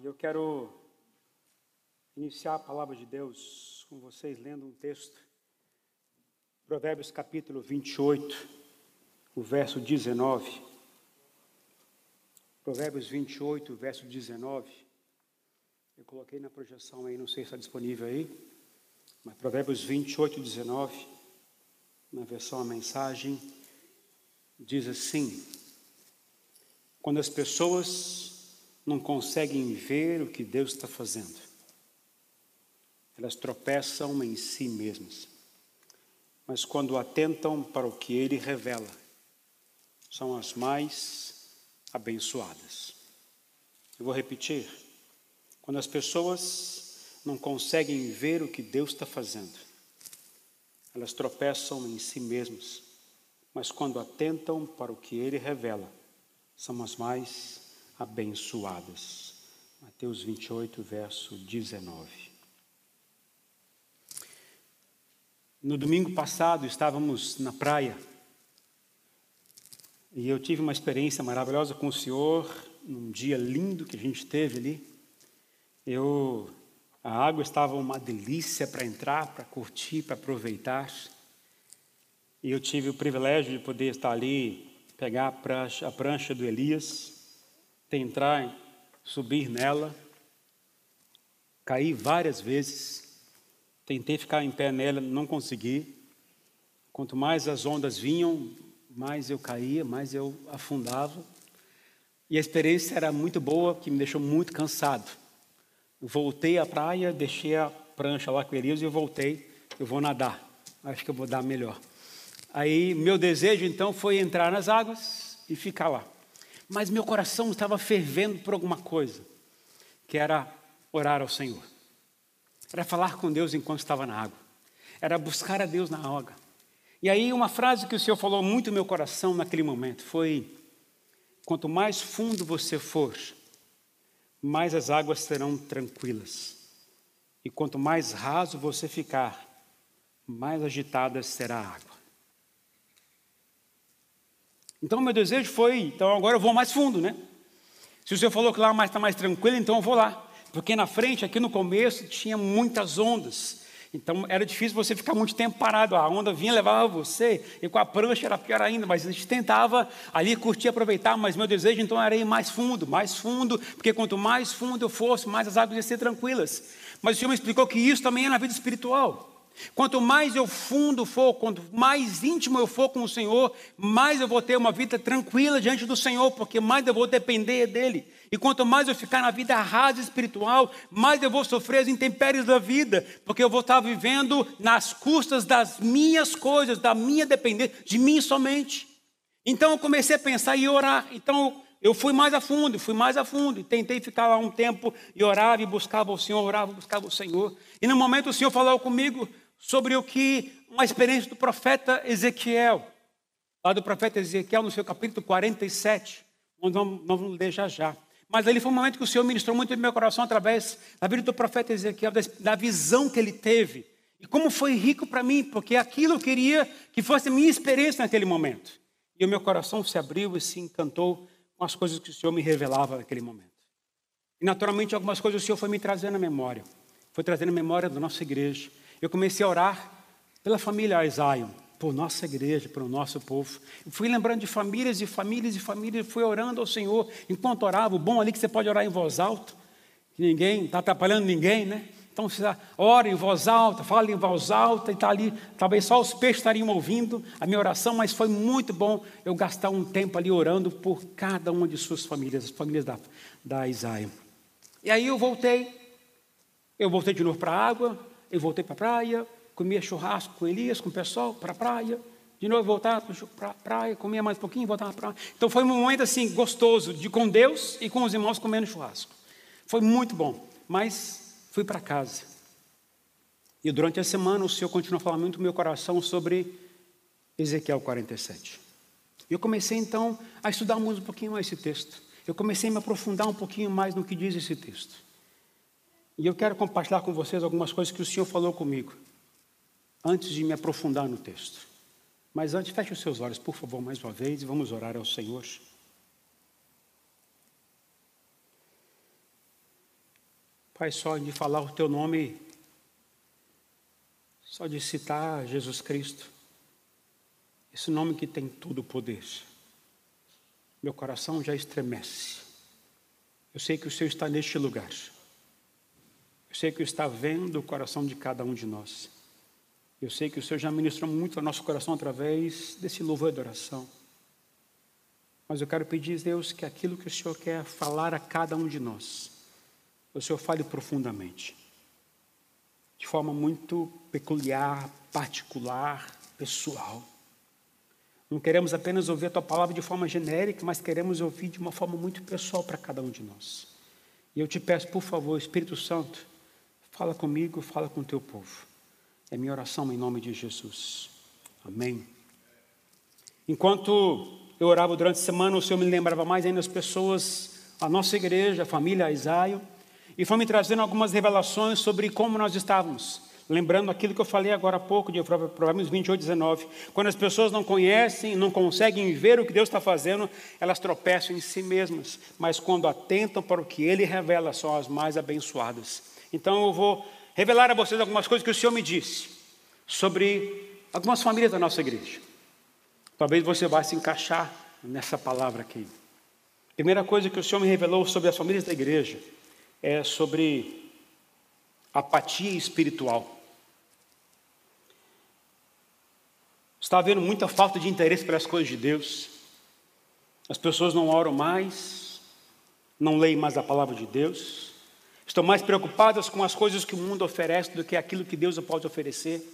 E eu quero iniciar a palavra de Deus com vocês lendo um texto, Provérbios capítulo 28, o verso 19. Provérbios 28, verso 19. Eu coloquei na projeção aí, não sei se está disponível aí, mas Provérbios 28, 19, na versão a mensagem, diz assim: Quando as pessoas não conseguem ver o que Deus está fazendo. Elas tropeçam em si mesmas. Mas quando atentam para o que Ele revela, são as mais abençoadas. Eu vou repetir. Quando as pessoas não conseguem ver o que Deus está fazendo, elas tropeçam em si mesmas. Mas quando atentam para o que Ele revela, são as mais abençoadas. Mateus 28, verso 19. No domingo passado estávamos na praia e eu tive uma experiência maravilhosa com o Senhor, num dia lindo que a gente teve ali. Eu, a água estava uma delícia para entrar, para curtir, para aproveitar. E eu tive o privilégio de poder estar ali, pegar a prancha, a prancha do Elias tentar subir nela, caí várias vezes, tentei ficar em pé nela, não consegui. Quanto mais as ondas vinham, mais eu caía, mais eu afundava. E a experiência era muito boa, que me deixou muito cansado. Voltei à praia, deixei a prancha lá com Elias e eu voltei. Eu vou nadar, acho que eu vou dar melhor. Aí, meu desejo então foi entrar nas águas e ficar lá mas meu coração estava fervendo por alguma coisa, que era orar ao Senhor, era falar com Deus enquanto estava na água, era buscar a Deus na água. E aí, uma frase que o Senhor falou muito no meu coração naquele momento foi: quanto mais fundo você for, mais as águas serão tranquilas, e quanto mais raso você ficar, mais agitada será a água. Então, meu desejo foi, então agora eu vou mais fundo, né? Se o senhor falou que lá mais está mais tranquilo, então eu vou lá. Porque na frente, aqui no começo, tinha muitas ondas. Então era difícil você ficar muito tempo parado. A onda vinha, levava você, e com a prancha era pior ainda. Mas a gente tentava ali curtir, aproveitar. Mas meu desejo então era ir mais fundo, mais fundo, porque quanto mais fundo eu fosse, mais as águas iam ser tranquilas. Mas o Senhor me explicou que isso também é na vida espiritual. Quanto mais eu fundo for, quanto mais íntimo eu for com o Senhor, mais eu vou ter uma vida tranquila diante do Senhor, porque mais eu vou depender dEle. E quanto mais eu ficar na vida rasa espiritual, mais eu vou sofrer as intempéries da vida, porque eu vou estar vivendo nas custas das minhas coisas, da minha dependência, de mim somente. Então eu comecei a pensar e orar. Então eu fui mais a fundo, fui mais a fundo, e tentei ficar lá um tempo e orava e buscava o Senhor, orava e buscava o Senhor. E no momento o Senhor falou comigo sobre o que uma experiência do profeta Ezequiel, lá do profeta Ezequiel, no seu capítulo 47, nós vamos, nós vamos ler já já. Mas ali foi um momento que o Senhor ministrou muito no meu coração através da vida do profeta Ezequiel, da visão que ele teve. E como foi rico para mim, porque aquilo eu queria que fosse a minha experiência naquele momento. E o meu coração se abriu e se encantou com as coisas que o Senhor me revelava naquele momento. E naturalmente algumas coisas o Senhor foi me trazendo à memória. Foi trazendo à memória da nossa igreja eu comecei a orar pela família Isaiah, por nossa igreja, pelo nosso povo. Eu fui lembrando de famílias e famílias e famílias, fui orando ao Senhor enquanto orava. O bom ali é que você pode orar em voz alta, que ninguém está atrapalhando ninguém, né? Então você ora em voz alta, fala em voz alta e está ali. Talvez só os peixes estariam ouvindo a minha oração, mas foi muito bom eu gastar um tempo ali orando por cada uma de suas famílias, as famílias da, da Isaia. E aí eu voltei, eu voltei de novo para a água, eu voltei para a praia, comia churrasco com Elias, com o pessoal, para a praia. De novo voltar para a praia, comia mais um pouquinho, voltava para a praia. Então foi um momento assim gostoso de com Deus e com os irmãos comendo churrasco. Foi muito bom, mas fui para casa. E durante a semana o Senhor continuou falar muito no meu coração sobre Ezequiel 47. E eu comecei então a estudar um pouquinho mais esse texto. Eu comecei a me aprofundar um pouquinho mais no que diz esse texto. E eu quero compartilhar com vocês algumas coisas que o Senhor falou comigo, antes de me aprofundar no texto. Mas antes, feche os seus olhos, por favor, mais uma vez, e vamos orar ao Senhor. Pai, só de falar o teu nome, só de citar Jesus Cristo, esse nome que tem todo o poder, meu coração já estremece. Eu sei que o Senhor está neste lugar. Eu sei que está vendo o coração de cada um de nós. Eu sei que o Senhor já ministrou muito ao nosso coração através desse louvor e adoração. Mas eu quero pedir, Deus, que aquilo que o Senhor quer falar a cada um de nós, o Senhor fale profundamente, de forma muito peculiar, particular, pessoal. Não queremos apenas ouvir a tua palavra de forma genérica, mas queremos ouvir de uma forma muito pessoal para cada um de nós. E eu te peço, por favor, Espírito Santo, fala comigo, fala com o teu povo. É minha oração em nome de Jesus. Amém. Enquanto eu orava durante a semana, o Senhor me lembrava mais ainda as pessoas, a nossa igreja, a família Isaio, e foi me trazendo algumas revelações sobre como nós estávamos. Lembrando aquilo que eu falei agora há pouco, de Provérbios 28, 19. Quando as pessoas não conhecem, não conseguem ver o que Deus está fazendo, elas tropeçam em si mesmas. Mas quando atentam para o que Ele revela, são as mais abençoadas. Então eu vou revelar a vocês algumas coisas que o Senhor me disse sobre algumas famílias da nossa igreja. Talvez você vá se encaixar nessa palavra aqui. Primeira coisa que o Senhor me revelou sobre as famílias da igreja é sobre apatia espiritual. Está havendo muita falta de interesse pelas coisas de Deus. As pessoas não oram mais, não leem mais a palavra de Deus, estão mais preocupadas com as coisas que o mundo oferece do que aquilo que Deus pode oferecer.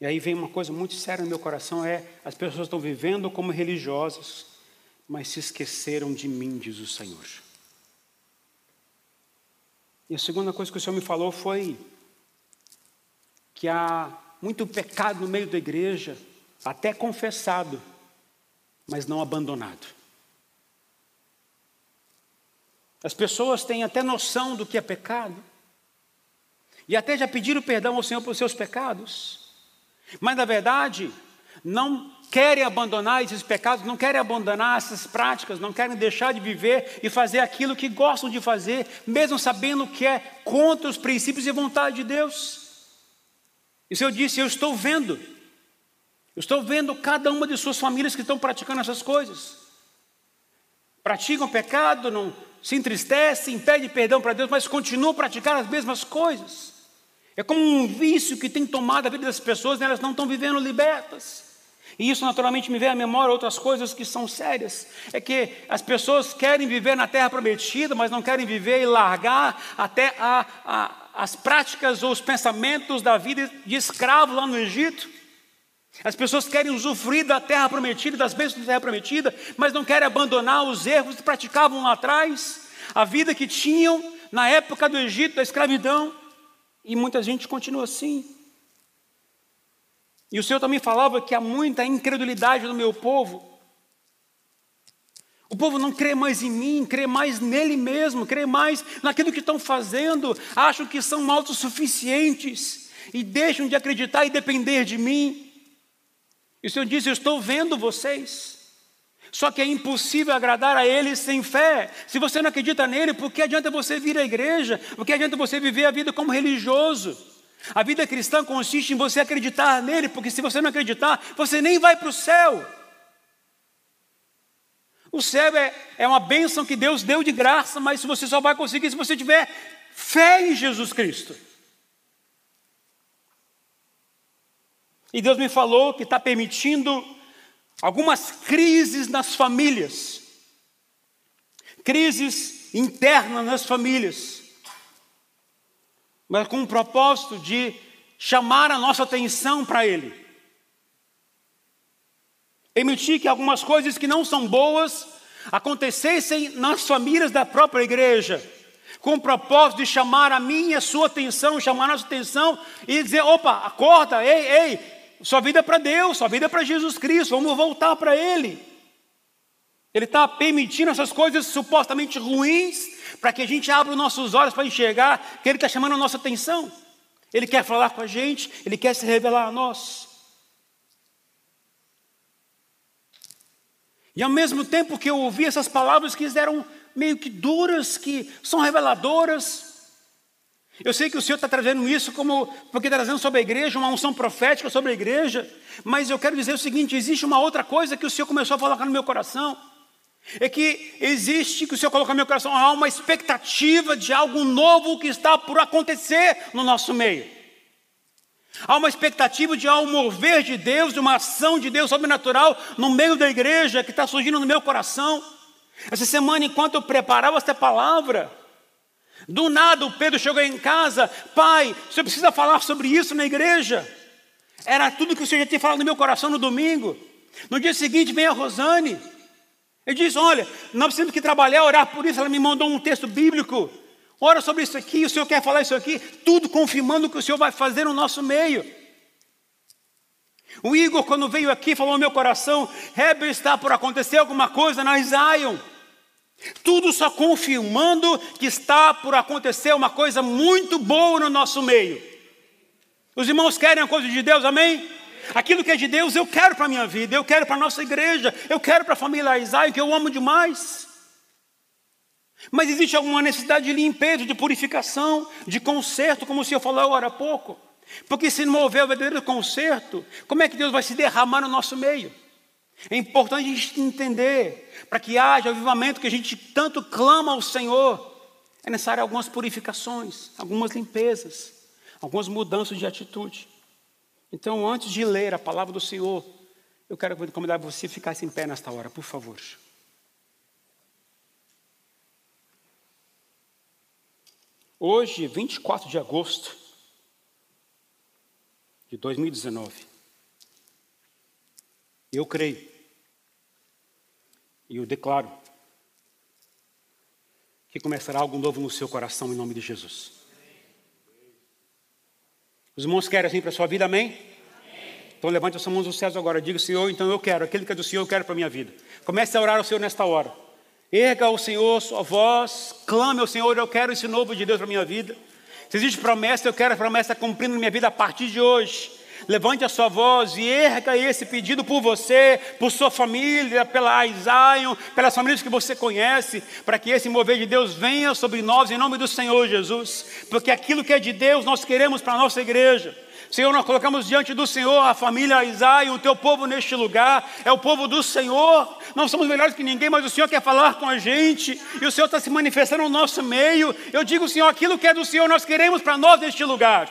E aí vem uma coisa muito séria no meu coração: é as pessoas estão vivendo como religiosas, mas se esqueceram de mim, diz o Senhor. E a segunda coisa que o Senhor me falou foi que há muito pecado no meio da igreja, até confessado, mas não abandonado. As pessoas têm até noção do que é pecado, e até já pediram perdão ao Senhor por seus pecados, mas na verdade não querem abandonar esses pecados, não querem abandonar essas práticas, não querem deixar de viver e fazer aquilo que gostam de fazer, mesmo sabendo que é contra os princípios e vontade de Deus. E o Senhor disse: Eu estou vendo, eu estou vendo cada uma de suas famílias que estão praticando essas coisas. Praticam pecado, não se entristecem, pedem perdão para Deus, mas continuam a praticar as mesmas coisas. É como um vício que tem tomado a vida das pessoas e elas não estão vivendo libertas. E isso naturalmente me vem à memória outras coisas que são sérias. É que as pessoas querem viver na terra prometida, mas não querem viver e largar até a, a, as práticas ou os pensamentos da vida de escravo lá no Egito. As pessoas querem usufruir da terra prometida, das bênçãos da terra prometida, mas não querem abandonar os erros que praticavam lá atrás, a vida que tinham na época do Egito, da escravidão. E muita gente continua assim. E o Senhor também falava que há muita incredulidade no meu povo. O povo não crê mais em mim, crê mais nele mesmo, crê mais naquilo que estão fazendo, acham que são autossuficientes e deixam de acreditar e depender de mim. E o Senhor diz: Eu estou vendo vocês. Só que é impossível agradar a Ele sem fé. Se você não acredita nele, por que adianta você vir à igreja? Por que adianta você viver a vida como religioso? A vida cristã consiste em você acreditar nele, porque se você não acreditar, você nem vai para o céu. O céu é, é uma bênção que Deus deu de graça, mas você só vai conseguir se você tiver fé em Jesus Cristo. E Deus me falou que está permitindo algumas crises nas famílias, crises internas nas famílias, mas com o propósito de chamar a nossa atenção para Ele. Permitir que algumas coisas que não são boas acontecessem nas famílias da própria igreja, com o propósito de chamar a minha e a sua atenção, chamar a nossa atenção e dizer: opa, acorda, ei, ei, sua vida é para Deus, sua vida é para Jesus Cristo, vamos voltar para Ele. Ele está permitindo essas coisas supostamente ruins para que a gente abra os nossos olhos para enxergar que Ele está chamando a nossa atenção. Ele quer falar com a gente, Ele quer se revelar a nós. E ao mesmo tempo que eu ouvi essas palavras que eram meio que duras, que são reveladoras, Eu sei que o Senhor está trazendo isso como, porque está trazendo sobre a igreja, uma unção profética sobre a igreja, mas eu quero dizer o seguinte: existe uma outra coisa que o Senhor começou a colocar no meu coração. É que existe, que o Senhor colocou no meu coração, há uma expectativa de algo novo que está por acontecer no nosso meio. Há uma expectativa de um mover de Deus, de uma ação de Deus sobrenatural no meio da igreja que está surgindo no meu coração. Essa semana, enquanto eu preparava essa palavra, do nada o Pedro chegou em casa, pai, você precisa falar sobre isso na igreja. Era tudo que o Senhor já tinha falado no meu coração no domingo. No dia seguinte vem a Rosane. Ele diz: Olha, nós precisamos que trabalhar, orar por isso. Ela me mandou um texto bíblico. Ora sobre isso aqui, o Senhor quer falar isso aqui, tudo confirmando o que o Senhor vai fazer no nosso meio. O Igor, quando veio aqui, falou no meu coração: Heber está por acontecer alguma coisa na Zion. Tudo só confirmando que está por acontecer uma coisa muito boa no nosso meio. Os irmãos querem a coisa de Deus, amém? Aquilo que é de Deus eu quero para a minha vida, eu quero para a nossa igreja, eu quero para a família Isaiah, que eu amo demais. Mas existe alguma necessidade de limpeza, de purificação, de conserto, como o Senhor falou agora há pouco. Porque se não houver o verdadeiro conserto, como é que Deus vai se derramar no nosso meio? É importante a gente entender, para que haja avivamento que a gente tanto clama ao Senhor, é necessário algumas purificações, algumas limpezas, algumas mudanças de atitude. Então, antes de ler a palavra do Senhor, eu quero convidar você a ficar em pé nesta hora, por favor. Hoje, 24 de agosto de 2019, eu creio e eu declaro que começará algo novo no seu coração em nome de Jesus. Os irmãos querem assim para a sua vida, amém? amém? Então levante as mãos aos céus agora, diga, Senhor, então eu quero, aquele que é do Senhor, eu quero para a minha vida. Comece a orar ao Senhor nesta hora. Erga ao Senhor sua voz, clame ao Senhor, eu quero esse novo de Deus para a minha vida. Se existe promessa, eu quero a promessa cumprindo na minha vida a partir de hoje. Levante a sua voz e erga esse pedido por você, por sua família, pela Zion, pelas famílias que você conhece, para que esse mover de Deus venha sobre nós em nome do Senhor Jesus, porque aquilo que é de Deus nós queremos para a nossa igreja. Senhor, nós colocamos diante do Senhor a família Isaia, o teu povo neste lugar, é o povo do Senhor. Não somos melhores que ninguém, mas o Senhor quer falar com a gente, e o Senhor está se manifestando no nosso meio. Eu digo, Senhor, aquilo que é do Senhor nós queremos para nós neste lugar.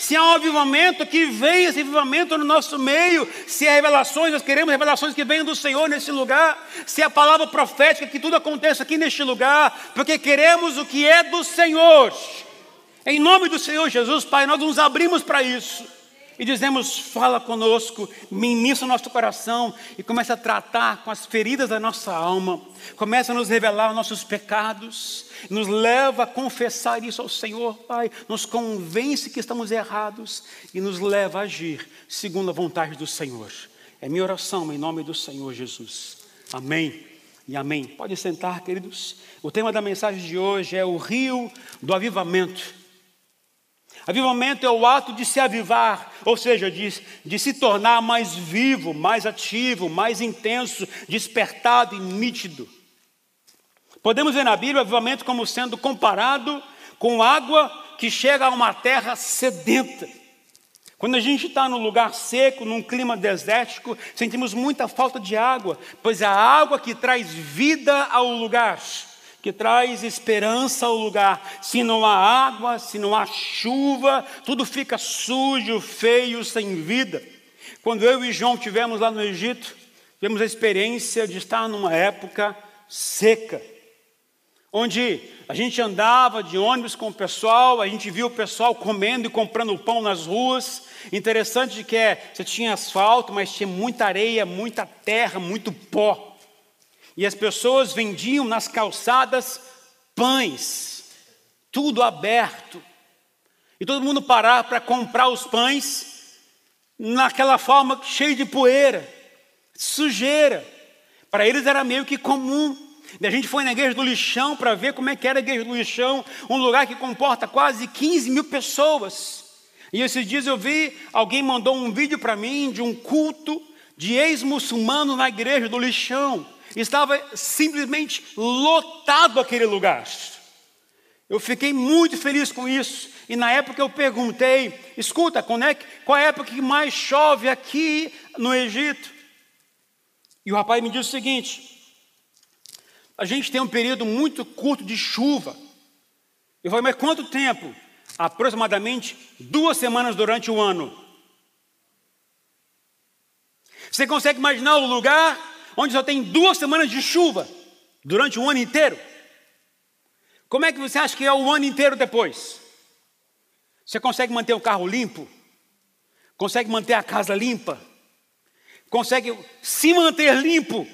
Se há um avivamento, que venha esse avivamento no nosso meio. Se há revelações, nós queremos revelações que venham do Senhor nesse lugar. Se há palavra profética, que tudo aconteça aqui neste lugar, porque queremos o que é do Senhor. Em nome do Senhor Jesus, Pai, nós nos abrimos para isso e dizemos: fala conosco, ministra nosso coração e começa a tratar com as feridas da nossa alma, começa a nos revelar os nossos pecados, nos leva a confessar isso ao Senhor, Pai, nos convence que estamos errados e nos leva a agir segundo a vontade do Senhor. É minha oração em nome do Senhor Jesus. Amém e amém. Pode sentar, queridos. O tema da mensagem de hoje é o rio do avivamento. Avivamento é o ato de se avivar, ou seja, de, de se tornar mais vivo, mais ativo, mais intenso, despertado e nítido. Podemos ver na Bíblia o avivamento como sendo comparado com água que chega a uma terra sedenta. Quando a gente está num lugar seco, num clima desértico, sentimos muita falta de água, pois é a água que traz vida ao lugar que traz esperança ao lugar. Se não há água, se não há chuva, tudo fica sujo, feio, sem vida. Quando eu e João tivemos lá no Egito, tivemos a experiência de estar numa época seca, onde a gente andava de ônibus com o pessoal, a gente via o pessoal comendo e comprando pão nas ruas. Interessante que é, você tinha asfalto, mas tinha muita areia, muita terra, muito pó. E as pessoas vendiam nas calçadas pães, tudo aberto. E todo mundo parava para comprar os pães naquela forma cheia de poeira, sujeira. Para eles era meio que comum. E a gente foi na igreja do lixão para ver como é que era a igreja do lixão, um lugar que comporta quase 15 mil pessoas. E esses dias eu vi, alguém mandou um vídeo para mim de um culto de ex-muçulmano na igreja do lixão. Estava simplesmente lotado aquele lugar. Eu fiquei muito feliz com isso. E na época eu perguntei: escuta, é, qual é a época que mais chove aqui no Egito? E o rapaz me disse o seguinte: a gente tem um período muito curto de chuva. Eu falei, mas quanto tempo? Aproximadamente duas semanas durante o ano. Você consegue imaginar o lugar onde só tem duas semanas de chuva durante o ano inteiro? Como é que você acha que é o ano inteiro depois? Você consegue manter o carro limpo? Consegue manter a casa limpa? Consegue se manter limpo?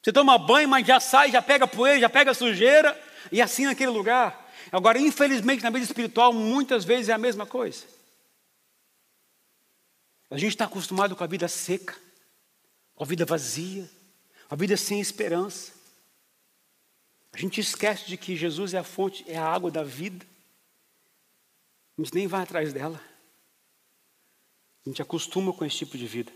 Você toma banho, mas já sai, já pega poeira, já pega sujeira, e assim naquele lugar. Agora, infelizmente, na vida espiritual, muitas vezes é a mesma coisa. A gente está acostumado com a vida seca, com a vida vazia, a vida sem esperança. A gente esquece de que Jesus é a fonte, é a água da vida. A gente nem vai atrás dela. A gente acostuma com esse tipo de vida.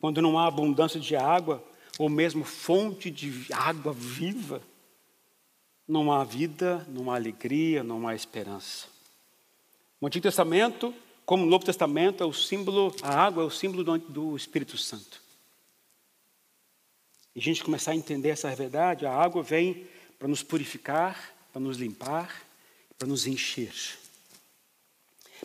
Quando não há abundância de água, ou mesmo fonte de água viva, não há vida, não há alegria, não há esperança. O Antigo Testamento como o Novo Testamento é o símbolo, a água é o símbolo do Espírito Santo. E a gente começar a entender essa verdade, a água vem para nos purificar, para nos limpar, para nos encher.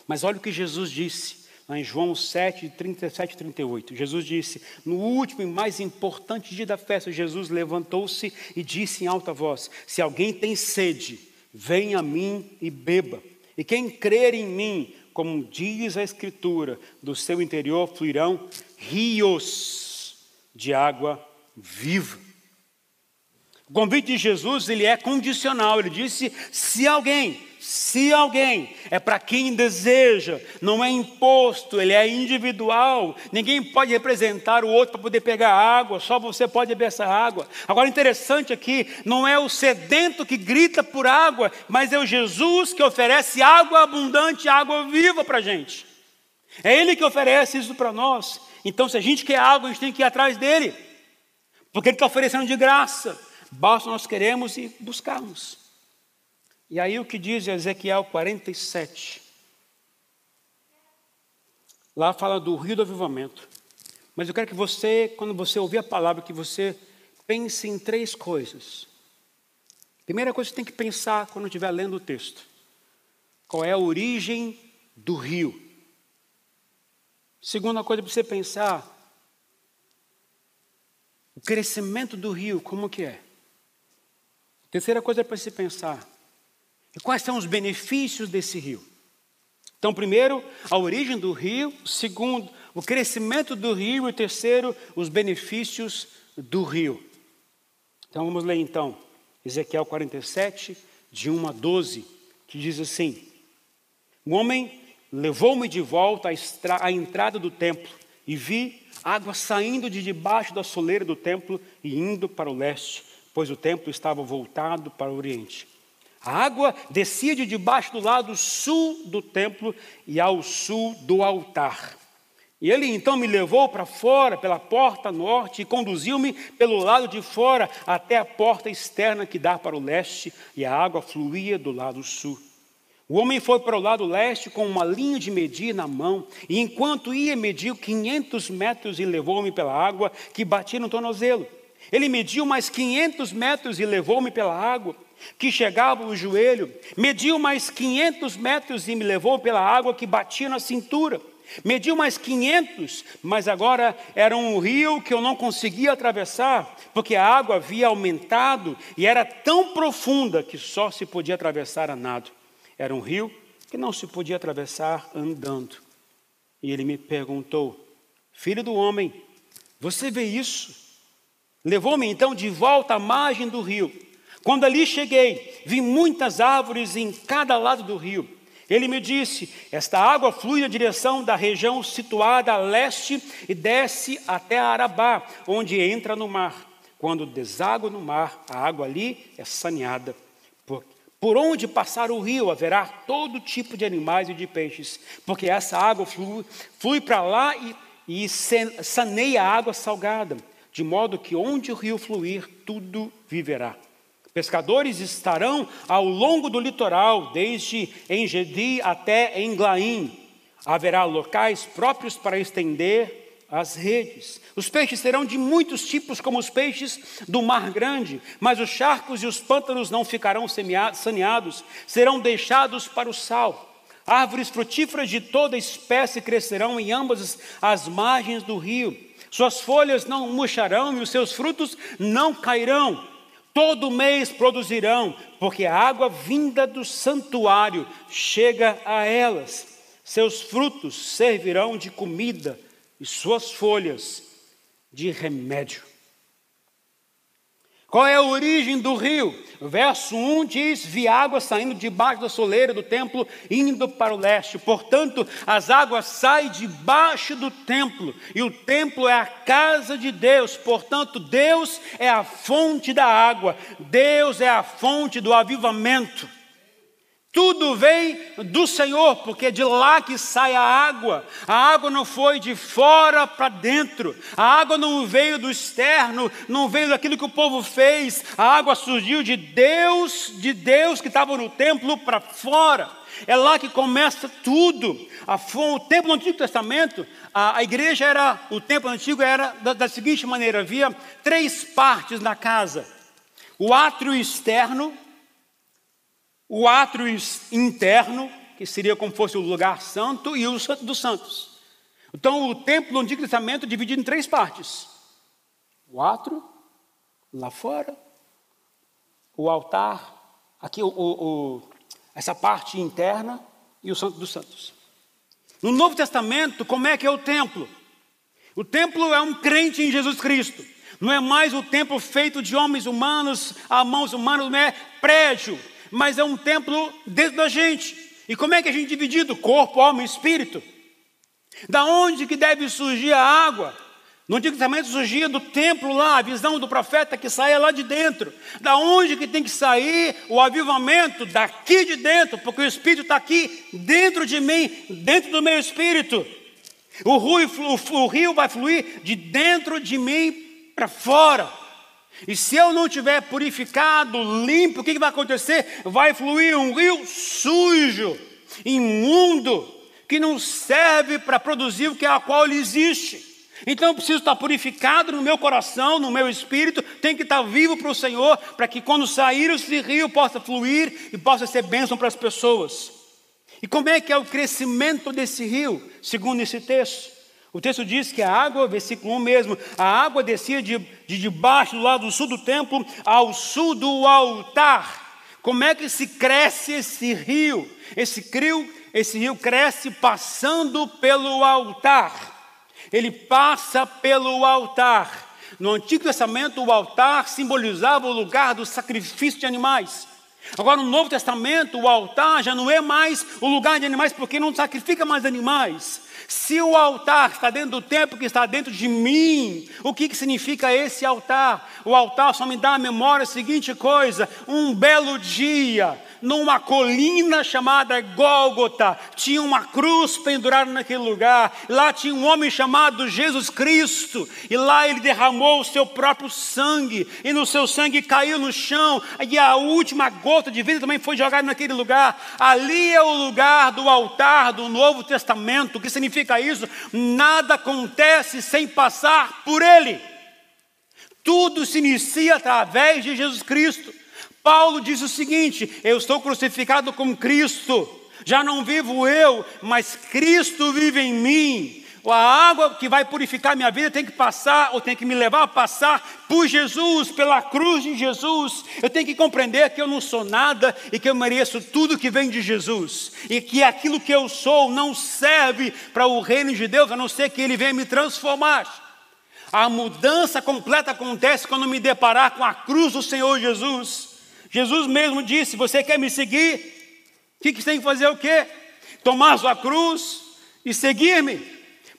Mas olha o que Jesus disse lá em João 7, 37 e 38. Jesus disse: No último e mais importante dia da festa, Jesus levantou-se e disse em alta voz: Se alguém tem sede, venha a mim e beba. E quem crer em mim, como diz a Escritura, do seu interior fluirão rios de água viva. O convite de Jesus ele é condicional. Ele disse: se alguém se alguém é para quem deseja, não é imposto, ele é individual. Ninguém pode representar o outro para poder pegar água, só você pode beber essa água. Agora, interessante aqui, não é o sedento que grita por água, mas é o Jesus que oferece água abundante, água viva para a gente. É Ele que oferece isso para nós. Então, se a gente quer água, a gente tem que ir atrás dele, porque Ele está oferecendo de graça. Basta nós queremos e buscarmos. E aí o que diz Ezequiel 47? Lá fala do rio do avivamento. Mas eu quero que você, quando você ouvir a palavra, que você pense em três coisas. Primeira coisa que você tem que pensar quando estiver lendo o texto. Qual é a origem do rio? Segunda coisa para você pensar, o crescimento do rio, como que é? Terceira coisa para você pensar, e quais são os benefícios desse rio? Então, primeiro, a origem do rio, segundo, o crescimento do rio e terceiro, os benefícios do rio. Então vamos ler então Ezequiel 47, de 1 a 12, que diz assim: O homem levou-me de volta à entrada do templo e vi água saindo de debaixo da soleira do templo e indo para o leste, pois o templo estava voltado para o oriente. A água descia de debaixo do lado sul do templo e ao sul do altar. E ele então me levou para fora pela porta norte e conduziu-me pelo lado de fora até a porta externa que dá para o leste, e a água fluía do lado sul. O homem foi para o lado leste com uma linha de medir na mão, e enquanto ia, mediu 500 metros e levou-me pela água que batia no tornozelo. Ele mediu mais 500 metros e levou-me pela água que chegava o joelho, mediu mais 500 metros e me levou pela água que batia na cintura. Mediu mais 500, mas agora era um rio que eu não conseguia atravessar, porque a água havia aumentado e era tão profunda que só se podia atravessar a nado. Era um rio que não se podia atravessar andando. E ele me perguntou: Filho do homem, você vê isso? Levou-me então de volta à margem do rio. Quando ali cheguei, vi muitas árvores em cada lado do rio. Ele me disse: Esta água flui na direção da região situada a leste e desce até Arabá, onde entra no mar. Quando deságua no mar, a água ali é saneada. Por, onde passar o rio haverá todo tipo de animais e de peixes, porque essa água flui, flui para lá e, e saneia a água salgada, de modo que onde o rio fluir, tudo viverá. Pescadores estarão ao longo do litoral, desde Engedi até Englaim. Haverá locais próprios para estender as redes. Os peixes serão de muitos tipos, como os peixes do mar grande, mas os charcos e os pântanos não ficarão saneados, serão deixados para o sal. Árvores frutíferas de toda espécie crescerão em ambas as margens do rio. Suas folhas não murcharão e os seus frutos não cairão todo mês produzirão, porque a água vinda do santuário chega a elas. Seus frutos servirão de comida e suas folhas de remédio. Qual é a origem do rio? Verso 1 diz: Vi água saindo debaixo da soleira do templo, indo para o leste. Portanto, as águas saem debaixo do templo, e o templo é a casa de Deus. Portanto, Deus é a fonte da água, Deus é a fonte do avivamento. Tudo vem do Senhor, porque é de lá que sai a água. A água não foi de fora para dentro. A água não veio do externo, não veio daquilo que o povo fez. A água surgiu de Deus, de Deus que estava no templo para fora. É lá que começa tudo. A, o templo no Antigo Testamento, a, a igreja era, o templo antigo era da, da seguinte maneira: havia três partes na casa: o átrio externo, o átrio interno, que seria como fosse o lugar santo, e o santo dos santos. Então, o templo do Antigo Testamento é dividido em três partes: o átrio, lá fora, o altar, aqui o, o, essa parte interna e o santo dos santos. No Novo Testamento, como é que é o templo? O templo é um crente em Jesus Cristo. Não é mais o templo feito de homens humanos, a mãos humanas, não é prédio, mas é um templo dentro da gente. E como é que a gente é dividido? Corpo, alma e espírito. Da onde que deve surgir a água? No Antigo Testamento surgia do templo lá, a visão do profeta que saía lá de dentro. Da onde que tem que sair o avivamento? Daqui de dentro, porque o Espírito está aqui dentro de mim, dentro do meu espírito. O rio, o rio vai fluir de dentro de mim para fora. E se eu não tiver purificado, limpo, o que, vai acontecer? Vai fluir um rio sujo, imundo, que não serve para produzir o que é a qual ele existe. Então eu preciso estar purificado no meu coração, no meu espírito, tem que estar vivo para o Senhor, para que quando sair esse rio possa fluir e possa ser bênção para as pessoas. E como é que é o crescimento desse rio, segundo esse texto? O texto diz que a água, versículo 1 mesmo, a água descia de, de debaixo do lado sul do templo ao sul do altar. Como é que se cresce esse rio? Esse rio, esse rio cresce passando pelo altar. Ele passa pelo altar. No Antigo Testamento, o altar simbolizava o lugar do sacrifício de animais. Agora, no Novo Testamento, o altar já não é mais o lugar de animais, porque não sacrifica mais animais. Se o altar está dentro do templo que está dentro de mim, o que, que significa esse altar? O altar só me dá a memória a seguinte coisa: um belo dia, numa colina chamada Gólgota, tinha uma cruz pendurada naquele lugar. Lá tinha um homem chamado Jesus Cristo, e lá ele derramou o seu próprio sangue, e no seu sangue caiu no chão, e a última gota de vida também foi jogada naquele lugar. Ali é o lugar do altar do Novo Testamento. O que significa isso? Nada acontece sem passar por ele. Tudo se inicia através de Jesus Cristo. Paulo diz o seguinte: Eu estou crucificado com Cristo, já não vivo eu, mas Cristo vive em mim. A água que vai purificar minha vida tem que passar, ou tem que me levar a passar por Jesus, pela cruz de Jesus. Eu tenho que compreender que eu não sou nada e que eu mereço tudo que vem de Jesus. E que aquilo que eu sou não serve para o reino de Deus, a não ser que Ele venha me transformar. A mudança completa acontece quando me deparar com a cruz do Senhor Jesus. Jesus mesmo disse: Você quer me seguir? O que, que tem que fazer o quê? Tomar sua cruz e seguir-me.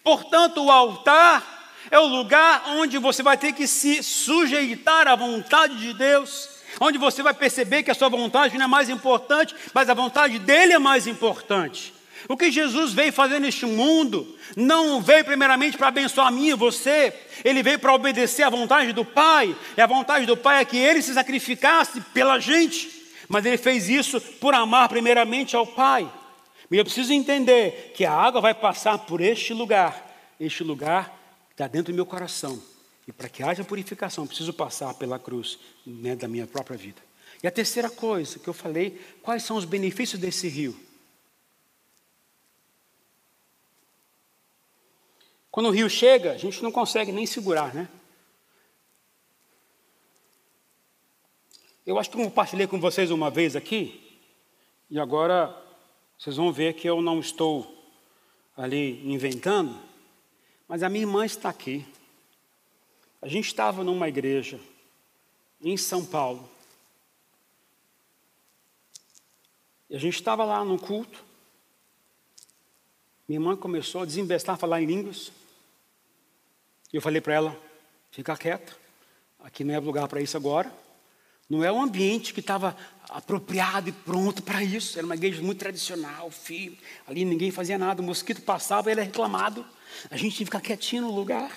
Portanto, o altar é o lugar onde você vai ter que se sujeitar à vontade de Deus, onde você vai perceber que a sua vontade não é mais importante, mas a vontade dele é mais importante. O que Jesus veio fazer neste mundo não veio primeiramente para abençoar a mim e você, ele veio para obedecer à vontade do Pai, e a vontade do Pai é que ele se sacrificasse pela gente, mas ele fez isso por amar primeiramente ao Pai. E eu preciso entender que a água vai passar por este lugar, este lugar está dentro do meu coração, e para que haja purificação, preciso passar pela cruz né, da minha própria vida. E a terceira coisa que eu falei, quais são os benefícios desse rio? Quando o rio chega, a gente não consegue nem segurar, né? Eu acho que eu compartilhei com vocês uma vez aqui, e agora vocês vão ver que eu não estou ali inventando, mas a minha irmã está aqui. A gente estava numa igreja em São Paulo. E a gente estava lá no culto. Minha irmã começou a desinvestar, a falar em línguas. E eu falei para ela: fica quieta, aqui não é lugar para isso agora. Não é um ambiente que estava apropriado e pronto para isso. Era uma igreja muito tradicional, firme. Ali ninguém fazia nada. O mosquito passava, ele era reclamado. A gente tinha que ficar quietinho no lugar.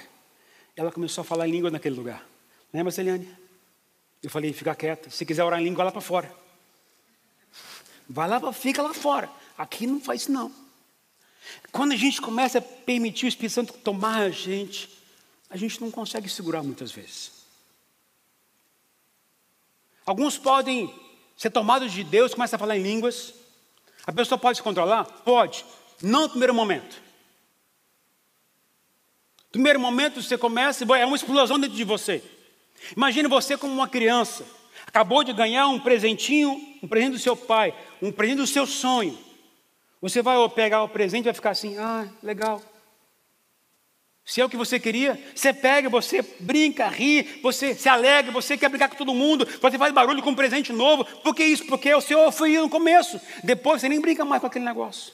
Ela começou a falar em língua naquele lugar. Lembra, Celiane? Eu falei, fica quieta. Se quiser orar em língua, vai lá para fora. Vai lá, fica lá fora. Aqui não faz isso não. Quando a gente começa a permitir o Espírito Santo tomar a gente, a gente não consegue segurar muitas vezes. Alguns podem ser tomados de Deus, começam a falar em línguas. A pessoa pode se controlar? Pode. Não no primeiro momento. No primeiro momento você começa, é uma explosão dentro de você. Imagine você como uma criança, acabou de ganhar um presentinho, um presente do seu pai, um presente do seu sonho. Você vai pegar o presente e vai ficar assim, ah, legal. Se é o que você queria, você pega, você brinca, ri, você se alegra, você quer brincar com todo mundo, você faz barulho com um presente novo. Por que isso? Porque o seu foi no começo. Depois você nem brinca mais com aquele negócio.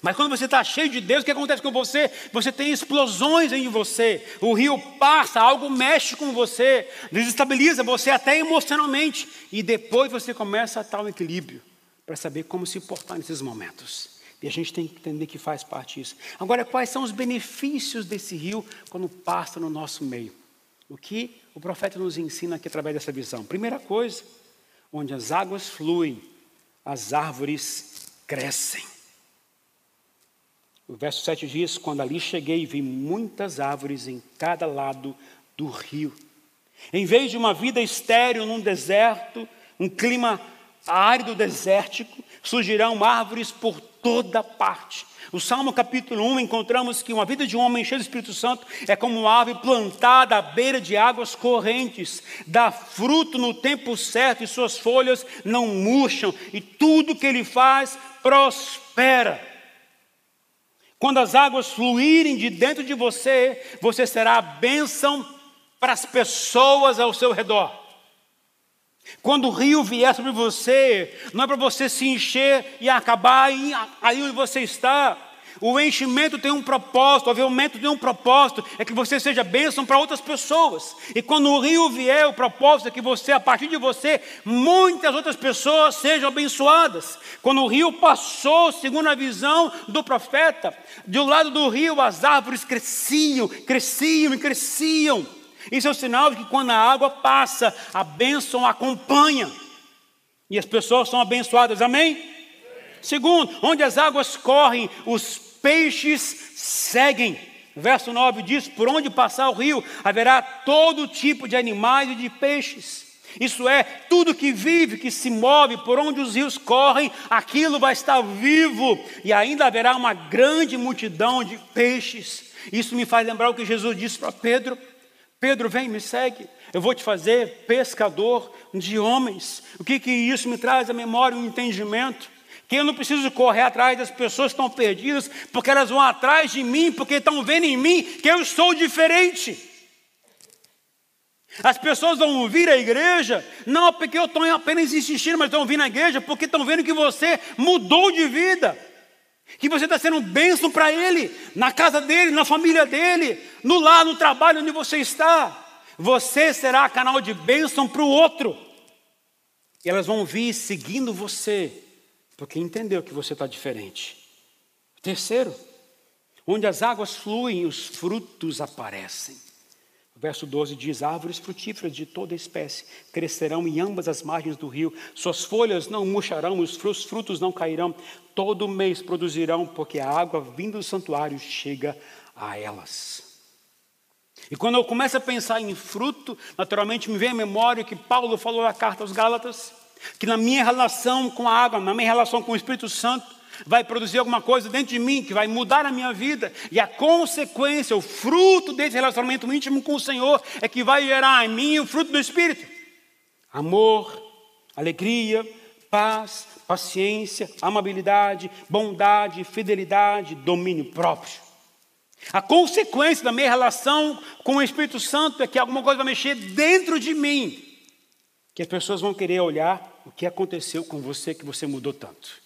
Mas quando você está cheio de Deus, o que acontece com você? Você tem explosões em você. O rio passa, algo mexe com você, desestabiliza você até emocionalmente. E depois você começa a um equilíbrio para saber como se portar nesses momentos. E a gente tem que entender que faz parte disso. Agora, quais são os benefícios desse rio quando passa no nosso meio? O que o profeta nos ensina aqui através dessa visão? Primeira coisa, onde as águas fluem, as árvores crescem. O verso 7 diz: Quando ali cheguei, vi muitas árvores em cada lado do rio. Em vez de uma vida estéril num deserto, um clima árido desértico, surgirão árvores por toda parte. O Salmo capítulo 1 encontramos que uma vida de um homem cheio do Espírito Santo é como uma árvore plantada à beira de águas correntes, dá fruto no tempo certo e suas folhas não murcham, e tudo que ele faz prospera. Quando as águas fluírem de dentro de você, você será a bênção para as pessoas ao seu redor. Quando o rio vier sobre você, não é para você se encher e acabar aí onde você está. O enchimento tem um propósito, o avivamento tem um propósito, é que você seja bênção para outras pessoas. E quando o rio vier, o propósito é que você, a partir de você, muitas outras pessoas sejam abençoadas. Quando o rio passou, segundo a visão do profeta, do lado do rio as árvores cresciam, cresciam e cresciam. Isso é um sinal de que quando a água passa, a bênção acompanha. E as pessoas são abençoadas, amém? Segundo, onde as águas correm, os peixes seguem. Verso 9 diz: Por onde passar o rio, haverá todo tipo de animais e de peixes. Isso é, tudo que vive, que se move, por onde os rios correm, aquilo vai estar vivo, e ainda haverá uma grande multidão de peixes. Isso me faz lembrar o que Jesus disse para Pedro: Pedro, vem, me segue. Eu vou te fazer pescador de homens. O que, que isso me traz à memória, um entendimento? Que eu não preciso correr atrás das pessoas que estão perdidas, porque elas vão atrás de mim, porque estão vendo em mim que eu sou diferente. As pessoas vão vir à igreja, não porque eu estou apenas insistindo, mas estão vindo à igreja porque estão vendo que você mudou de vida que você está sendo um bênção para ele, na casa dele, na família dele, no lar, no trabalho onde você está. Você será canal de bênção para o outro. E elas vão vir seguindo você, porque entendeu que você está diferente. Terceiro, onde as águas fluem, os frutos aparecem. O verso 12 diz: Árvores frutíferas de toda espécie crescerão em ambas as margens do rio, suas folhas não murcharão, os frutos não cairão, todo mês produzirão, porque a água vindo do santuário chega a elas. E quando eu começo a pensar em fruto, naturalmente me vem à memória que Paulo falou na carta aos Gálatas, que na minha relação com a água, na minha relação com o Espírito Santo, vai produzir alguma coisa dentro de mim que vai mudar a minha vida, e a consequência, o fruto desse relacionamento íntimo com o Senhor é que vai gerar em mim o fruto do Espírito: amor, alegria, paz, paciência, amabilidade, bondade, fidelidade, domínio próprio. A consequência da minha relação com o Espírito Santo é que alguma coisa vai mexer dentro de mim, que as pessoas vão querer olhar o que aconteceu com você que você mudou tanto.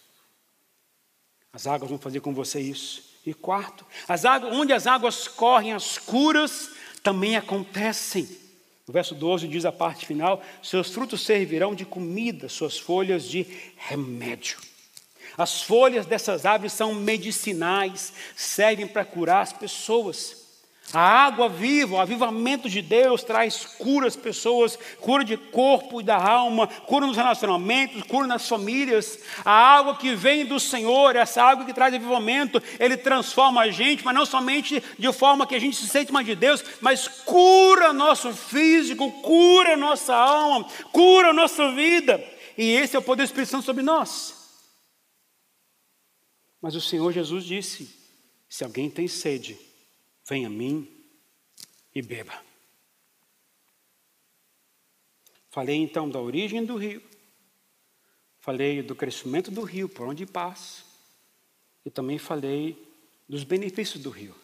As águas vão fazer com você isso. E quarto, as águas, onde as águas correm, as curas também acontecem. O verso 12 diz a parte final: seus frutos servirão de comida, suas folhas de remédio. As folhas dessas árvores são medicinais, servem para curar as pessoas. A água viva, o avivamento de Deus traz cura às pessoas, cura de corpo e da alma, cura nos relacionamentos, cura nas famílias. A água que vem do Senhor, essa água que traz avivamento, ele transforma a gente, mas não somente de forma que a gente se sente mais de Deus, mas cura nosso físico, cura nossa alma, cura nossa vida. E esse é o poder do Espírito Santo sobre nós. Mas o Senhor Jesus disse: se alguém tem sede, Venha a mim e beba. Falei então da origem do rio, falei do crescimento do rio, por onde passa, e também falei dos benefícios do rio.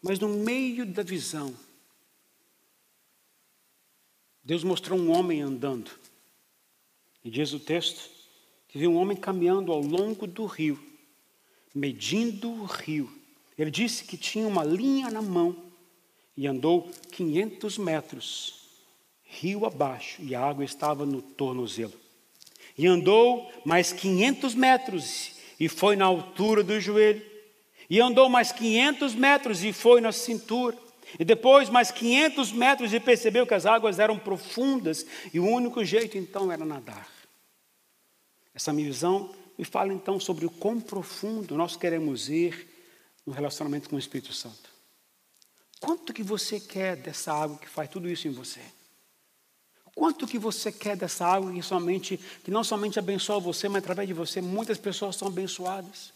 Mas no meio da visão, Deus mostrou um homem andando. E diz o texto que viu um homem caminhando ao longo do rio, medindo o rio ele disse que tinha uma linha na mão e andou 500 metros, rio abaixo, e a água estava no tornozelo. E andou mais 500 metros e foi na altura do joelho. E andou mais 500 metros e foi na cintura. E depois mais 500 metros e percebeu que as águas eram profundas e o único jeito então era nadar. Essa minha visão me fala então sobre o quão profundo nós queremos ir no relacionamento com o Espírito Santo. Quanto que você quer dessa água que faz tudo isso em você? Quanto que você quer dessa água que, somente, que não somente abençoa você, mas através de você muitas pessoas são abençoadas?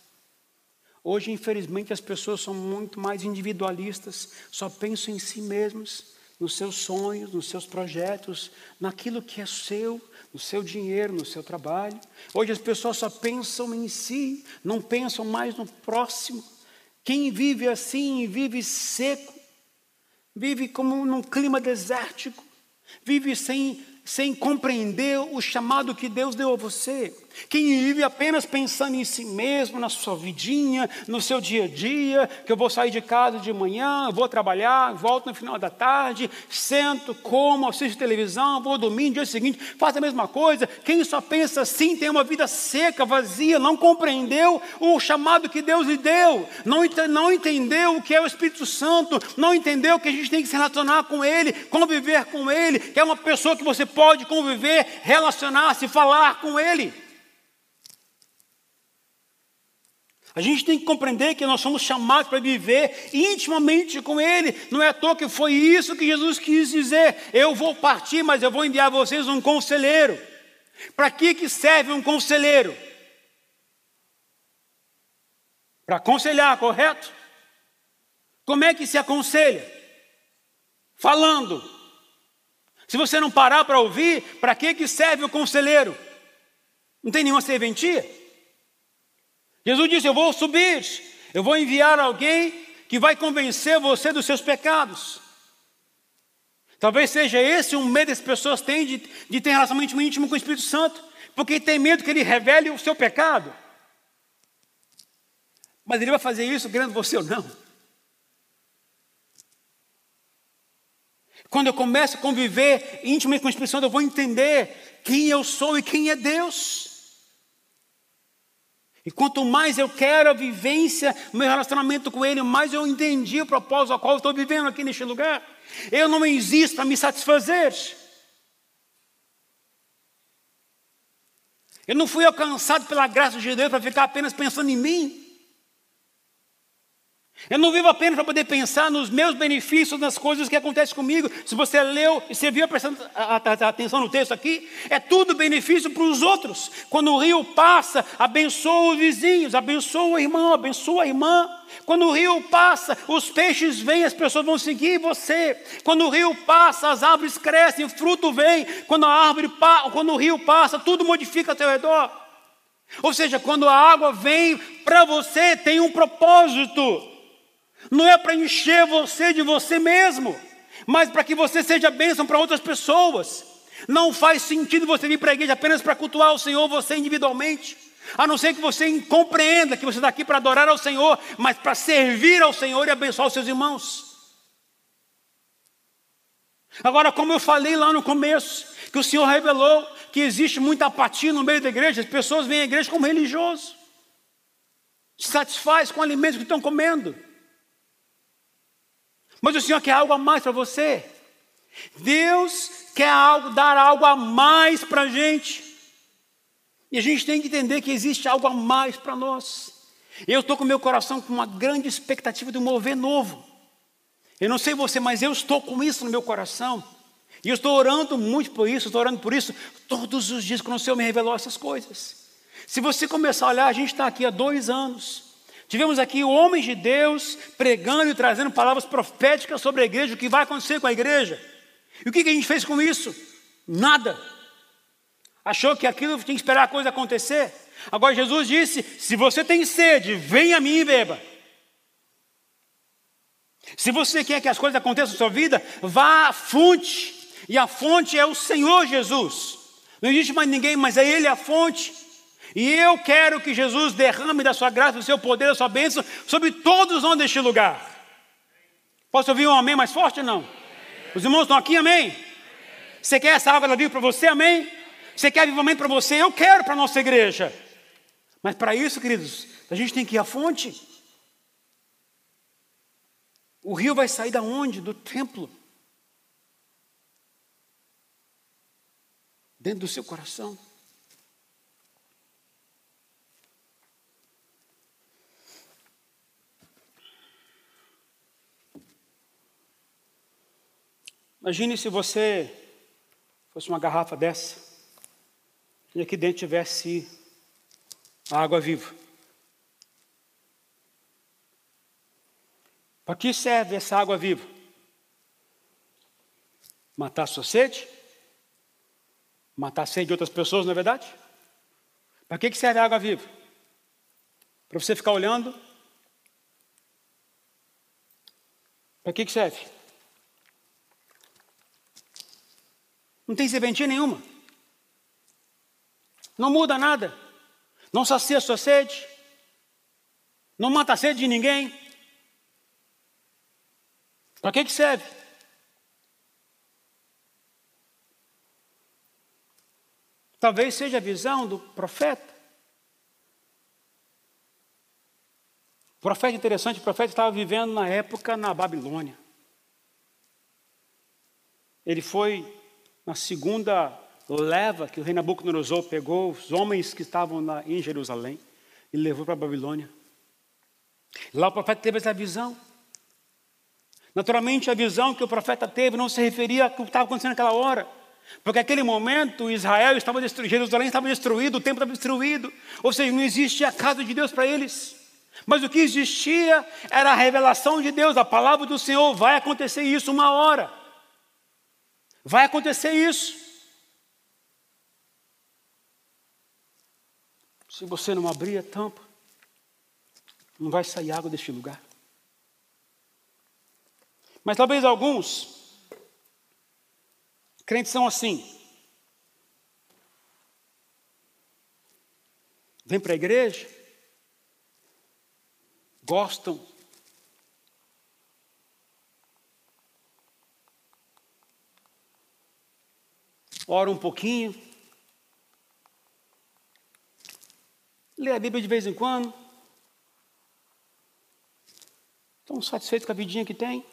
Hoje, infelizmente, as pessoas são muito mais individualistas, só pensam em si mesmos, nos seus sonhos, nos seus projetos, naquilo que é seu, no seu dinheiro, no seu trabalho. Hoje as pessoas só pensam em si, não pensam mais no próximo. Quem vive assim, vive seco, vive como num clima desértico, vive sem sem compreender o chamado que Deus deu a você. Quem vive apenas pensando em si mesmo, na sua vidinha, no seu dia a dia, que eu vou sair de casa de manhã, vou trabalhar, volto no final da tarde, sento, como, assisto televisão, vou dormir, no dia seguinte, faço a mesma coisa. Quem só pensa assim tem uma vida seca, vazia, não compreendeu o chamado que Deus lhe deu, não, não entendeu o que é o Espírito Santo, não entendeu que a gente tem que se relacionar com Ele, conviver com Ele, que é uma pessoa que você pode conviver, relacionar-se, falar com Ele. A gente tem que compreender que nós somos chamados para viver intimamente com Ele. Não é à toa que foi isso que Jesus quis dizer. Eu vou partir, mas eu vou enviar a vocês um conselheiro. Para que, que serve um conselheiro? Para aconselhar, correto? Como é que se aconselha? Falando. Se você não parar para ouvir, para que, que serve o conselheiro? Não tem nenhuma serventia? Jesus disse: Eu vou subir, eu vou enviar alguém que vai convencer você dos seus pecados. Talvez seja esse um medo que as pessoas têm de, de ter relacionamento íntimo com o Espírito Santo, porque tem medo que ele revele o seu pecado. Mas ele vai fazer isso querendo você ou não. Quando eu começo a conviver intimamente com o Espírito Santo, eu vou entender quem eu sou e quem é Deus. E quanto mais eu quero a vivência, meu relacionamento com Ele, mais eu entendi o propósito ao qual estou vivendo aqui neste lugar. Eu não existo para me satisfazer. Eu não fui alcançado pela graça de Deus para ficar apenas pensando em mim. Eu não vivo apenas para poder pensar nos meus benefícios, nas coisas que acontecem comigo. Se você leu e você viu a atenção no texto aqui, é tudo benefício para os outros. Quando o rio passa, abençoa os vizinhos, abençoa o irmão, abençoa a irmã. Quando o rio passa, os peixes vêm, as pessoas vão seguir você. Quando o rio passa, as árvores crescem, o fruto vem. Quando a árvore, quando o rio passa, tudo modifica ao teu redor. Ou seja, quando a água vem para você, tem um propósito. Não é para encher você de você mesmo, mas para que você seja bênção para outras pessoas. Não faz sentido você vir para a igreja apenas para cultuar o Senhor você individualmente. A não ser que você compreenda que você está aqui para adorar ao Senhor, mas para servir ao Senhor e abençoar os seus irmãos. Agora, como eu falei lá no começo, que o Senhor revelou que existe muita apatia no meio da igreja, as pessoas vêm à igreja como religioso, se satisfaz com o alimento que estão comendo. Mas o Senhor quer algo a mais para você. Deus quer algo, dar algo a mais para a gente. E a gente tem que entender que existe algo a mais para nós. Eu estou com meu coração com uma grande expectativa de um mover novo. Eu não sei você, mas eu estou com isso no meu coração. E eu estou orando muito por isso, estou orando por isso todos os dias quando o Senhor me revelou essas coisas. Se você começar a olhar, a gente está aqui há dois anos. Tivemos aqui homens de Deus pregando e trazendo palavras proféticas sobre a igreja, o que vai acontecer com a igreja. E o que a gente fez com isso? Nada. Achou que aquilo tinha que esperar a coisa acontecer? Agora Jesus disse: se você tem sede, venha a mim e beba. Se você quer que as coisas aconteçam na sua vida, vá à fonte. E a fonte é o Senhor Jesus. Não existe mais ninguém, mas é Ele a fonte. E eu quero que Jesus derrame da sua graça, do seu poder, da sua bênção sobre todos os deste lugar. Posso ouvir um amém mais forte ou não? Os irmãos estão aqui, amém? Você quer essa água da vida para você, amém? Você quer avivamento para você? Eu quero para a nossa igreja. Mas para isso, queridos, a gente tem que ir à fonte. O rio vai sair da onde? Do templo. Dentro do seu coração. Imagine se você fosse uma garrafa dessa e aqui dentro tivesse água viva. Para que serve essa água viva? Matar a sua sede? Matar a sede de outras pessoas, não é verdade? Para que serve a água viva? Para você ficar olhando? Para que serve? Não tem serventia nenhuma. Não muda nada. Não sacia sua sede. Não mata a sede de ninguém. Para que, que serve? Talvez seja a visão do profeta. O profeta interessante, o profeta estava vivendo na época na Babilônia. Ele foi na segunda leva que o rei Nabucodonosor pegou os homens que estavam em Jerusalém e levou para a Babilônia. Lá o profeta teve essa visão. Naturalmente, a visão que o profeta teve não se referia ao que estava acontecendo naquela hora. Porque naquele momento Israel estava destruído, Jerusalém estava destruído, o templo estava destruído. Ou seja, não existia a casa de Deus para eles. Mas o que existia era a revelação de Deus, a palavra do Senhor. Vai acontecer isso uma hora. Vai acontecer isso. Se você não abrir a tampa, não vai sair água deste lugar. Mas talvez alguns crentes são assim. Vem para a igreja, gostam ora um pouquinho. lê a Bíblia de vez em quando. Estão satisfeitos com a vidinha que tem?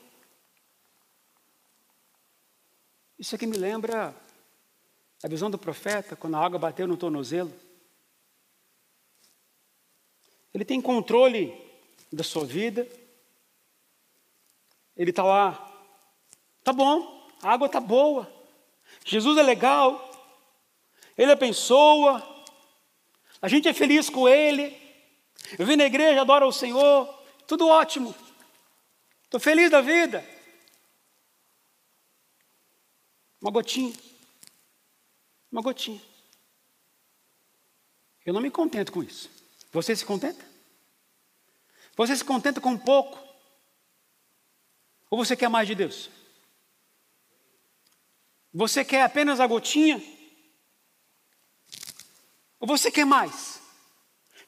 Isso aqui me lembra a visão do profeta, quando a água bateu no tornozelo. Ele tem controle da sua vida. Ele está lá. Tá bom, a água está boa. Jesus é legal. Ele abençoa. A gente é feliz com Ele. Eu vim na igreja, adoro o Senhor. Tudo ótimo. Estou feliz da vida. Uma gotinha. Uma gotinha. Eu não me contento com isso. Você se contenta? Você se contenta com pouco? Ou você quer mais de Deus? Você quer apenas a gotinha? Ou você quer mais?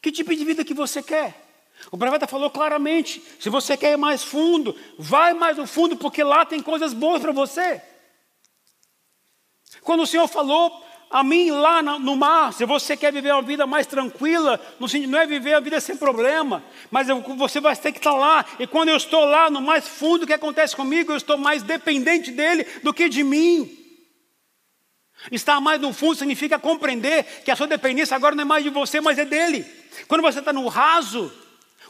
Que tipo de vida que você quer? O profeta falou claramente: se você quer ir mais fundo, vai mais no fundo, porque lá tem coisas boas para você. Quando o Senhor falou a mim lá no mar, se você quer viver uma vida mais tranquila, não é viver a vida sem problema, mas você vai ter que estar lá, e quando eu estou lá no mais fundo, o que acontece comigo? Eu estou mais dependente dele do que de mim. Estar mais no fundo significa compreender que a sua dependência agora não é mais de você, mas é dele. Quando você está no raso,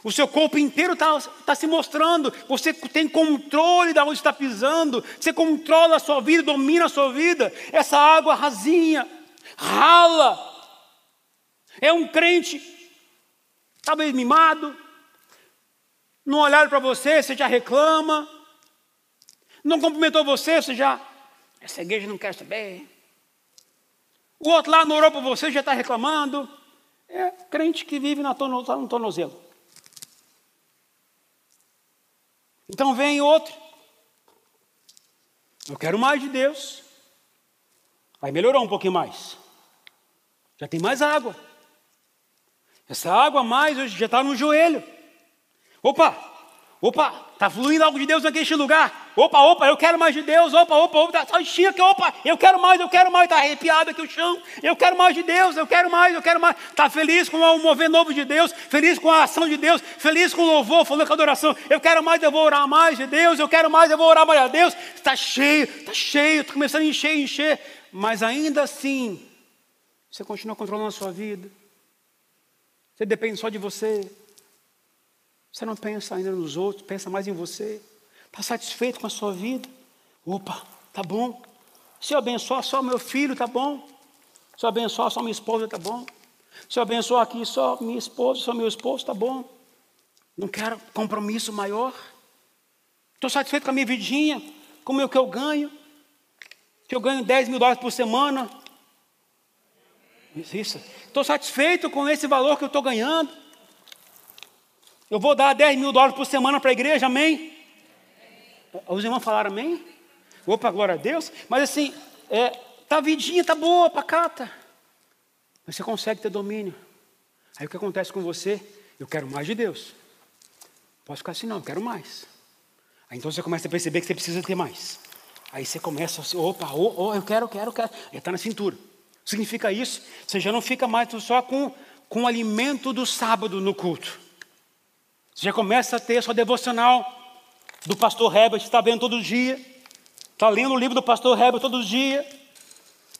o seu corpo inteiro está tá se mostrando. Você tem controle de onde está pisando. Você controla a sua vida, domina a sua vida. Essa água rasinha, rala. É um crente, talvez mimado. Não olharam para você, você já reclama. Não cumprimentou você, você já. Essa igreja não quer saber. O outro lá não orou você, já está reclamando. É crente que vive na torno, no tornozelo. Então vem outro. Eu quero mais de Deus. Aí melhorou um pouquinho mais. Já tem mais água. Essa água mais hoje já está no joelho. Opa, opa, está fluindo algo de Deus naquele lugar. Opa, opa, eu quero mais de Deus. Opa, opa, opa, só enchia aqui, opa, eu quero mais, eu quero mais. Está arrepiado aqui o chão. Eu quero mais de Deus, eu quero mais, eu quero mais. Está feliz com o mover novo de Deus, feliz com a ação de Deus, feliz com o louvor, falou com a adoração. Eu quero mais, eu vou orar mais de Deus, eu quero mais, eu vou orar mais a Deus. Está cheio, está cheio, está começando a encher, encher. Mas ainda assim, você continua controlando a sua vida. Você depende só de você. Você não pensa ainda nos outros, pensa mais em você. Está satisfeito com a sua vida? Opa, tá bom. Se eu abençoar só meu filho, tá bom. Se eu abençoar só minha esposa, tá bom. Se eu abençoar aqui só minha esposa, só meu esposo, tá bom. Não quero compromisso maior. Estou satisfeito com a minha vidinha, com o que eu ganho. Que eu ganho 10 mil dólares por semana. Isso. Estou satisfeito com esse valor que eu estou ganhando. Eu vou dar 10 mil dólares por semana para a igreja, amém? Os irmãos falaram amém? Opa, glória a Deus. Mas assim, é, tá vidinha, tá boa, pacata. Mas você consegue ter domínio. Aí o que acontece com você? Eu quero mais de Deus. Posso ficar assim, não, eu quero mais. Aí então você começa a perceber que você precisa ter mais. Aí você começa assim, opa, oh, oh, eu quero, eu quero, eu quero. Já está na cintura. Significa isso? Você já não fica mais só com, com o alimento do sábado no culto. Você já começa a ter a sua devocional do pastor Herbert, está vendo todo dia, está lendo o livro do pastor Herbert todo dia.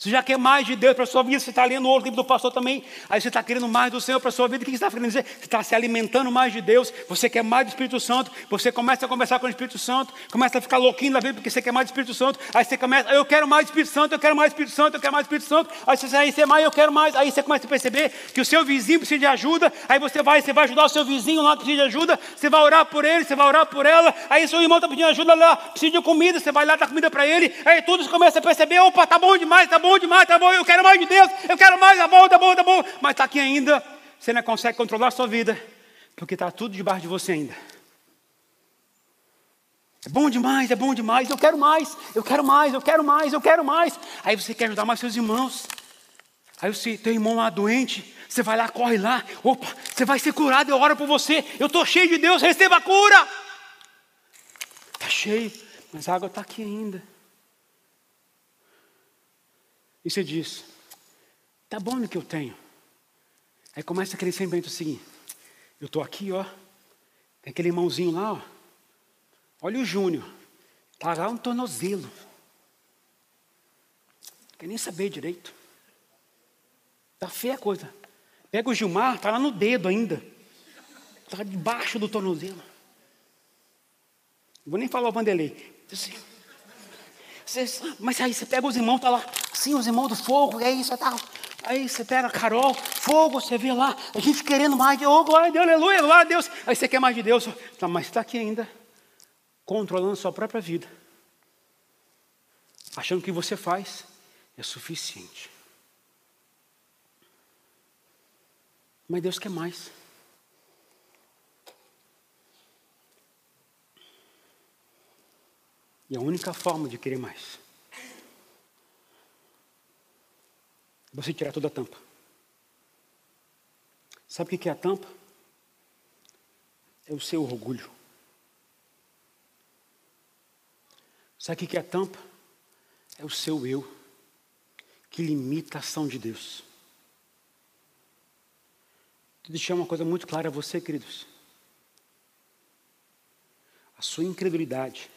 Você já quer mais de Deus para a sua vida, você está lendo outro livro do pastor também, aí você está querendo mais do Senhor para a sua vida, o que você está querendo dizer? Você está se alimentando mais de Deus, você quer mais do Espírito Santo, você começa a conversar com o Espírito Santo, começa a ficar louquinho na vida porque você quer mais do Espírito Santo, aí você começa, eu quero mais do Espírito Santo, eu quero mais do Espírito Santo, eu quero mais do Espírito Santo, aí você aí você mais, eu quero mais, aí você começa a perceber que o seu vizinho precisa de ajuda, aí você vai, você vai ajudar o seu vizinho lá que precisa de ajuda, você vai orar por ele, você vai orar por ela, aí seu irmão está pedindo ajuda lá, precisa de comida, você vai lá dar comida para ele, aí tudo você começa a perceber, opa, tá bom demais, tá bom demais, tá bom, eu quero mais de Deus, eu quero mais, tá bom, tá bom, tá bom. Mas está aqui ainda, você não consegue controlar a sua vida, porque está tudo debaixo de você ainda. É bom demais, é bom demais, eu quero mais, eu quero mais, eu quero mais, eu quero mais. Aí você quer ajudar mais seus irmãos. Aí você tem irmão lá doente, você vai lá, corre lá, opa, você vai ser curado, eu oro por você, eu estou cheio de Deus, receba a cura. Está cheio, mas a água está aqui ainda. E você diz: Está bom no que eu tenho. Aí começa aquele sentimento assim, eu estou aqui, ó, tem aquele irmãozinho lá, ó. Olha o Júnior, tá lá um tornozelo. Quer nem saber direito. Tá feia a coisa. Pega o Gilmar, tá lá no dedo ainda. Tá debaixo do tornozelo. Não vou nem falar o Vanderlei. Assim, mas aí você pega os irmãos, tá lá, sim, os irmãos do fogo, e aí você tá. Aí você pega a Carol, fogo, você vê lá, a gente querendo mais de oh, glória a Deus, aleluia, glória a Deus. Aí você quer mais de Deus, tá, mas está aqui ainda, controlando sua própria vida, achando que o que você faz é suficiente. Mas Deus quer mais. E a única forma de querer mais é você tirar toda a tampa. Sabe o que é a tampa? É o seu orgulho. Sabe o que é a tampa? É o seu eu, que limita a ação de Deus. Deixar uma coisa muito clara a você, queridos. A sua incredulidade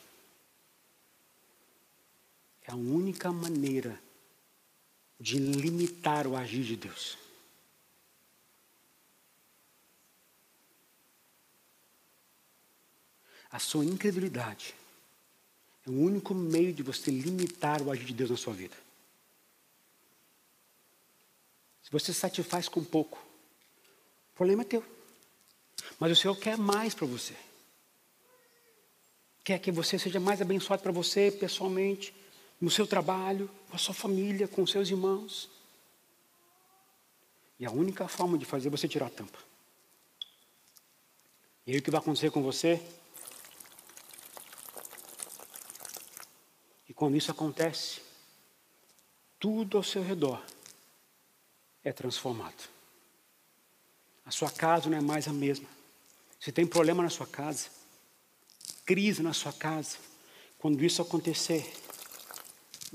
é a única maneira de limitar o agir de Deus. A sua incredulidade é o único meio de você limitar o agir de Deus na sua vida. Se você satisfaz com pouco, o problema é teu. Mas o Senhor quer mais para você. Quer que você seja mais abençoado para você pessoalmente, no seu trabalho, com a sua família, com os seus irmãos. E a única forma de fazer é você tirar a tampa. E aí o que vai acontecer com você? E quando isso acontece, tudo ao seu redor é transformado. A sua casa não é mais a mesma. Se tem problema na sua casa, crise na sua casa, quando isso acontecer,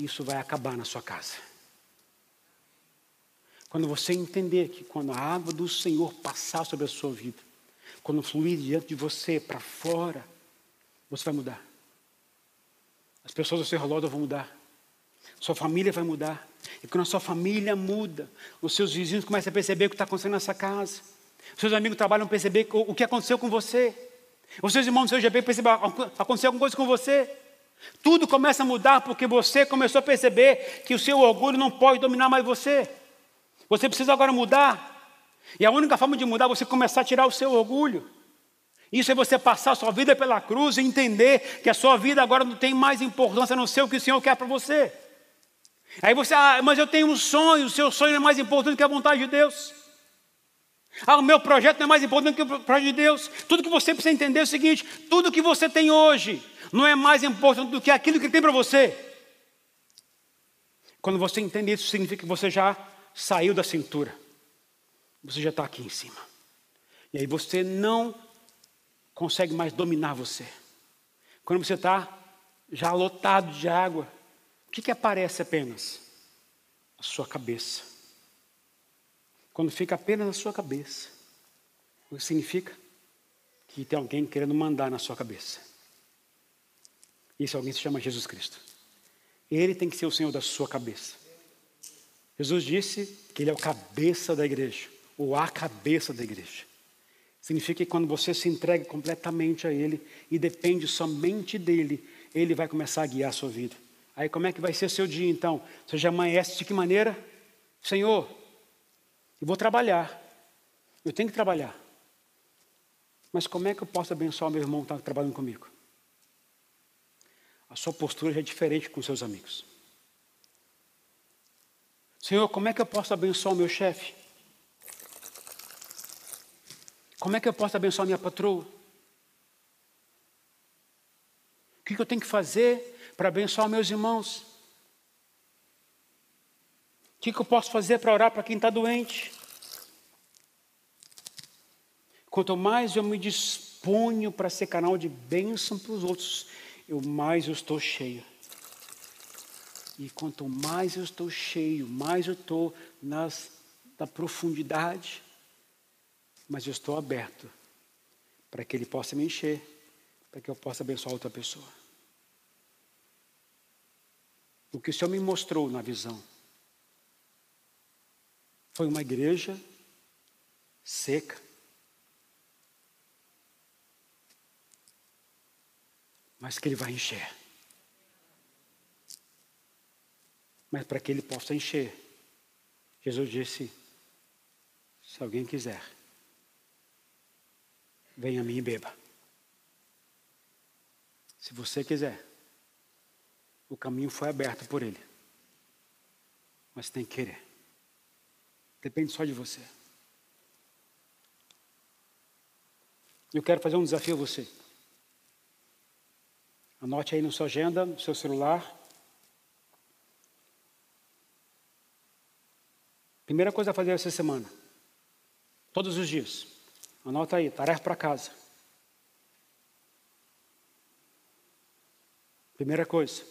isso vai acabar na sua casa. Quando você entender que quando a água do Senhor passar sobre a sua vida, quando fluir diante de você para fora, você vai mudar. As pessoas ao seu redor vão mudar. Sua família vai mudar. E quando a sua família muda, os seus vizinhos começam a perceber o que está acontecendo nessa casa. Os seus amigos trabalham a perceber o que aconteceu com você. Os seus irmãos do seu GP perceberam aconteceu alguma coisa com você. Tudo começa a mudar porque você começou a perceber que o seu orgulho não pode dominar mais você. Você precisa agora mudar. E a única forma de mudar é você começar a tirar o seu orgulho. Isso é você passar a sua vida pela cruz e entender que a sua vida agora não tem mais importância não ser o que o Senhor quer para você. Aí você, ah, mas eu tenho um sonho, o seu sonho é mais importante que a vontade de Deus. Ah, o meu projeto não é mais importante que o projeto de Deus. Tudo que você precisa entender é o seguinte: tudo que você tem hoje não é mais importante do que aquilo que ele tem para você. Quando você entende isso, significa que você já saiu da cintura. Você já está aqui em cima. E aí você não consegue mais dominar você. Quando você está já lotado de água, o que, que aparece apenas? A sua cabeça. Quando fica apenas na sua cabeça, o que significa? Que tem alguém querendo mandar na sua cabeça. Esse alguém se chama Jesus Cristo. Ele tem que ser o Senhor da sua cabeça. Jesus disse que Ele é o cabeça da igreja, ou a cabeça da igreja. Significa que quando você se entrega completamente a Ele e depende somente dEle, Ele vai começar a guiar a sua vida. Aí como é que vai ser seu dia então? Você já amanhece de que maneira? Senhor, eu vou trabalhar. Eu tenho que trabalhar. Mas como é que eu posso abençoar meu irmão que está trabalhando comigo? A sua postura já é diferente com seus amigos. Senhor, como é que eu posso abençoar o meu chefe? Como é que eu posso abençoar a minha patroa? O que eu tenho que fazer para abençoar meus irmãos? O que eu posso fazer para orar para quem está doente? Quanto mais eu me disponho para ser canal de bênção para os outros, eu mais eu estou cheio. E quanto mais eu estou cheio, mais eu estou nas, na profundidade, mas eu estou aberto para que Ele possa me encher, para que eu possa abençoar outra pessoa. O que o Senhor me mostrou na visão foi uma igreja seca, mas que Ele vai encher. Mas para que Ele possa encher, Jesus disse: se alguém quiser, venha a mim e beba. Se você quiser, o caminho foi aberto por Ele, mas tem que querer. Depende só de você. Eu quero fazer um desafio a você. Anote aí na sua agenda, no seu celular. Primeira coisa a fazer essa semana. Todos os dias. Anota aí, tarefa para casa. Primeira coisa.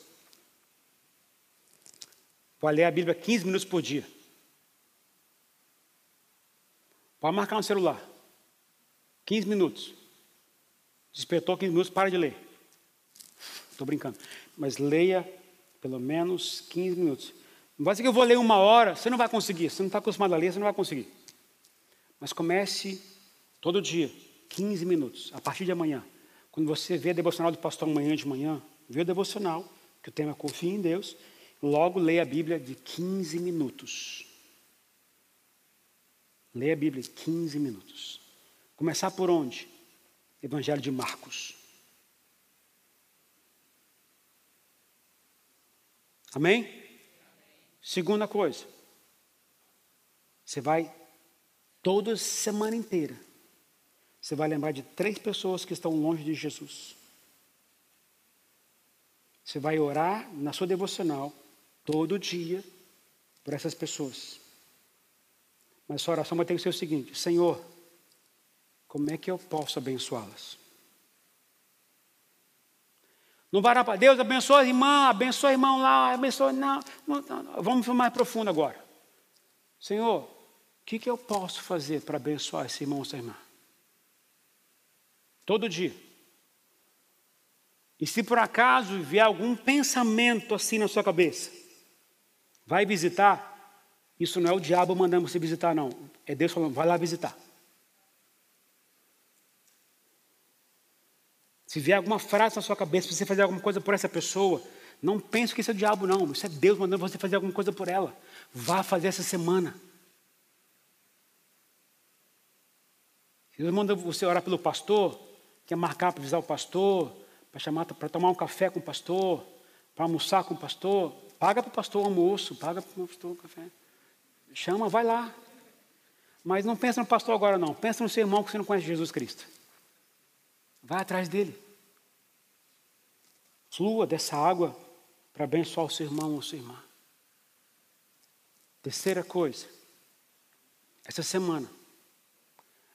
Vai ler a Bíblia 15 minutos por dia. Pode marcar no celular. 15 minutos. Despertou 15 minutos, para de ler. Estou brincando. Mas leia pelo menos 15 minutos. Não vai ser que eu vou ler uma hora, você não vai conseguir. Você não está acostumado a ler, você não vai conseguir. Mas comece todo dia, 15 minutos, a partir de amanhã. Quando você vê a devocional do pastor amanhã de manhã, vê o devocional, que o tema é confia em Deus, logo leia a Bíblia de 15 minutos. Leia a Bíblia de 15 minutos. Começar por onde? Evangelho de Marcos. Amém? Segunda coisa, você vai toda semana inteira, você vai lembrar de três pessoas que estão longe de Jesus. Você vai orar na sua devocional todo dia por essas pessoas. Mas sua oração vai ter que ser o seguinte: Senhor, como é que eu posso abençoá-las? Não vai para Deus, abençoa a irmã, abençoa o irmão lá, abençoa. Não, não, não, vamos mais profundo agora. Senhor, o que, que eu posso fazer para abençoar esse irmão essa irmã? Todo dia. E se por acaso vier algum pensamento assim na sua cabeça, vai visitar, isso não é o diabo mandando você visitar, não. É Deus falando, vai lá visitar. Se vier alguma frase na sua cabeça, você fazer alguma coisa por essa pessoa, não pense que isso é o diabo, não. Isso é Deus mandando você fazer alguma coisa por ela. Vá fazer essa semana. Deus manda você orar pelo pastor, quer marcar para avisar o pastor, para chamar para tomar um café com o pastor, para almoçar com o pastor, paga para o pastor o almoço, paga para o pastor o café. Chama, vai lá. Mas não pensa no pastor agora, não. Pensa no seu irmão que você não conhece Jesus Cristo. Vai atrás dele. Flua dessa água para abençoar o seu irmão ou sua irmã. Terceira coisa, essa semana,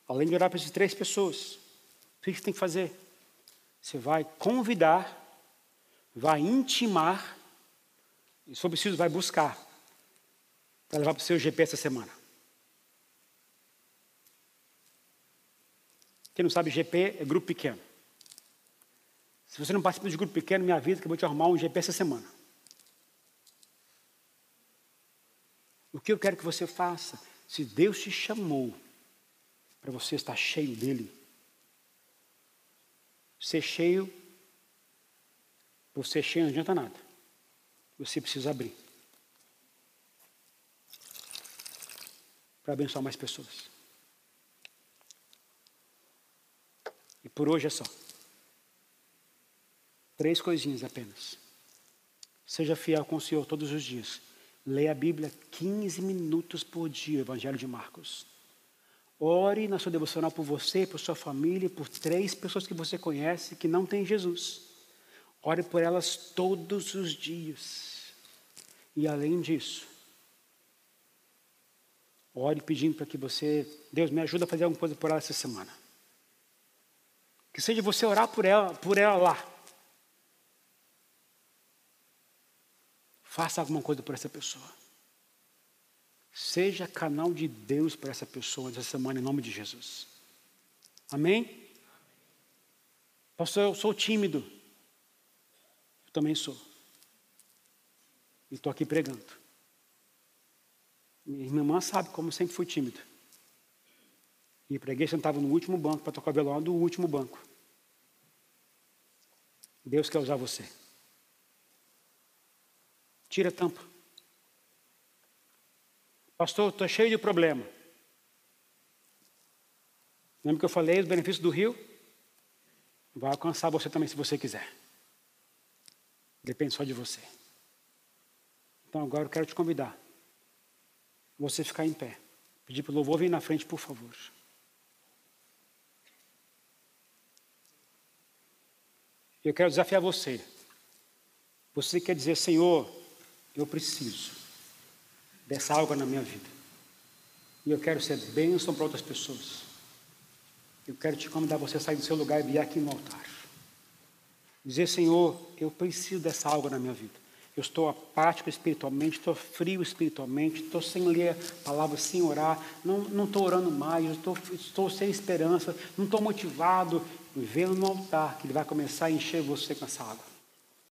além de orar para essas três pessoas, o que você tem que fazer? Você vai convidar, vai intimar, e se for preciso, vai buscar, para levar para o seu GP essa semana. Quem não sabe, GP é grupo pequeno. Se você não participa de grupo pequeno, me avisa que eu vou te arrumar um GP essa semana. O que eu quero que você faça? Se Deus te chamou para você estar cheio dele, ser cheio, você cheio não adianta nada. Você precisa abrir. Para abençoar mais pessoas. Por hoje é só. Três coisinhas apenas. Seja fiel com o Senhor todos os dias. Leia a Bíblia 15 minutos por dia, Evangelho de Marcos. Ore na sua devocional por você, por sua família, por três pessoas que você conhece que não têm Jesus. Ore por elas todos os dias. E além disso, ore pedindo para que você, Deus me ajude a fazer alguma coisa por ela essa semana. Que seja você orar por ela, por ela lá. Faça alguma coisa por essa pessoa. Seja canal de Deus para essa pessoa essa semana, em nome de Jesus. Amém? Pastor, eu sou tímido. Eu também sou. E estou aqui pregando. Minha irmã sabe como sempre fui tímido. E preguei sentava no último banco para tocar violão do último banco. Deus quer usar você. Tira a tampa. Pastor, estou cheio de problema. Lembra que eu falei os benefícios do rio? Vai alcançar você também se você quiser. Depende só de você. Então agora eu quero te convidar. Você ficar em pé. Pedir para o louvor vir na frente, por favor. Eu quero desafiar você. Você quer dizer, Senhor, eu preciso dessa água na minha vida. E eu quero ser bênção para outras pessoas. Eu quero te convidar você a sair do seu lugar e vir aqui no altar. Dizer, Senhor, eu preciso dessa água na minha vida. Eu estou apático espiritualmente, estou frio espiritualmente, estou sem ler a palavra, sem orar, não, estou orando mais, estou, estou sem esperança, não estou motivado, vê no altar que Ele vai começar a encher você com essa água.